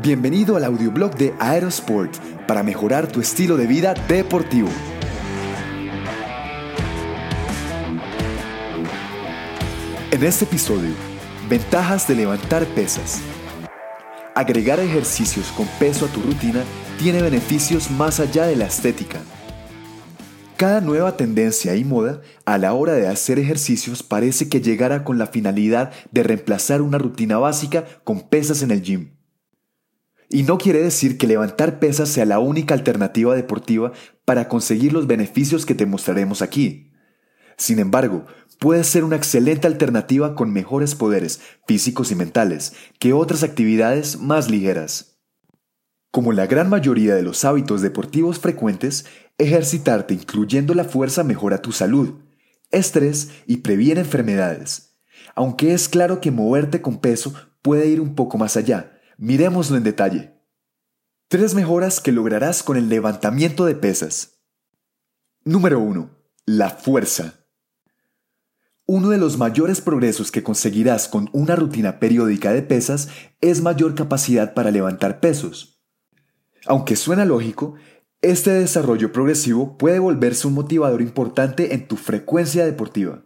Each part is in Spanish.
Bienvenido al audioblog de Aerosport para mejorar tu estilo de vida deportivo. En este episodio, ventajas de levantar pesas. Agregar ejercicios con peso a tu rutina tiene beneficios más allá de la estética. Cada nueva tendencia y moda a la hora de hacer ejercicios parece que llegará con la finalidad de reemplazar una rutina básica con pesas en el gym. Y no quiere decir que levantar pesas sea la única alternativa deportiva para conseguir los beneficios que te mostraremos aquí. Sin embargo, puede ser una excelente alternativa con mejores poderes físicos y mentales que otras actividades más ligeras. Como la gran mayoría de los hábitos deportivos frecuentes, ejercitarte incluyendo la fuerza mejora tu salud, estrés y previene enfermedades. Aunque es claro que moverte con peso puede ir un poco más allá, miremoslo en detalle. Tres mejoras que lograrás con el levantamiento de pesas. Número 1. La fuerza. Uno de los mayores progresos que conseguirás con una rutina periódica de pesas es mayor capacidad para levantar pesos. Aunque suena lógico, este desarrollo progresivo puede volverse un motivador importante en tu frecuencia deportiva.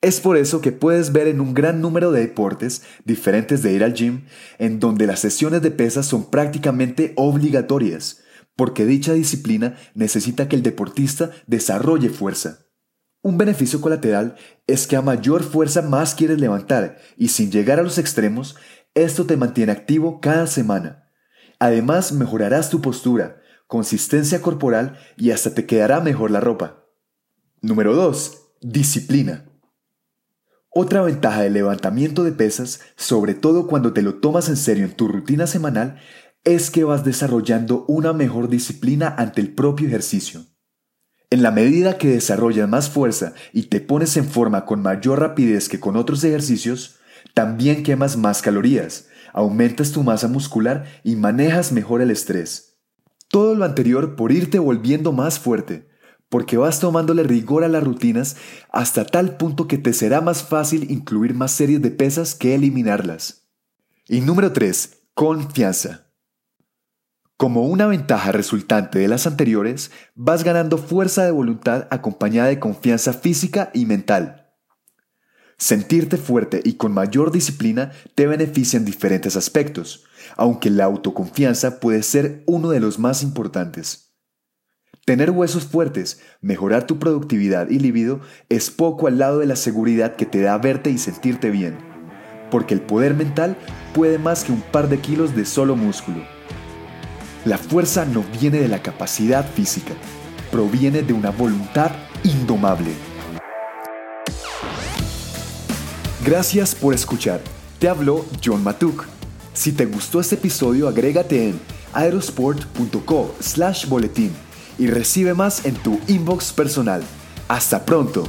Es por eso que puedes ver en un gran número de deportes diferentes de ir al gym, en donde las sesiones de pesas son prácticamente obligatorias, porque dicha disciplina necesita que el deportista desarrolle fuerza. Un beneficio colateral es que a mayor fuerza más quieres levantar y sin llegar a los extremos, esto te mantiene activo cada semana. Además, mejorarás tu postura, consistencia corporal y hasta te quedará mejor la ropa. Número 2. Disciplina. Otra ventaja del levantamiento de pesas, sobre todo cuando te lo tomas en serio en tu rutina semanal, es que vas desarrollando una mejor disciplina ante el propio ejercicio. En la medida que desarrollas más fuerza y te pones en forma con mayor rapidez que con otros ejercicios, también quemas más calorías, aumentas tu masa muscular y manejas mejor el estrés. Todo lo anterior por irte volviendo más fuerte, porque vas tomándole rigor a las rutinas hasta tal punto que te será más fácil incluir más series de pesas que eliminarlas. Y número 3. Confianza. Como una ventaja resultante de las anteriores, vas ganando fuerza de voluntad acompañada de confianza física y mental. Sentirte fuerte y con mayor disciplina te beneficia en diferentes aspectos, aunque la autoconfianza puede ser uno de los más importantes. Tener huesos fuertes, mejorar tu productividad y libido es poco al lado de la seguridad que te da verte y sentirte bien, porque el poder mental puede más que un par de kilos de solo músculo. La fuerza no viene de la capacidad física, proviene de una voluntad indomable. Gracias por escuchar. Te habló John Matuk. Si te gustó este episodio, agrégate en aerosport.co slash boletín y recibe más en tu inbox personal. Hasta pronto.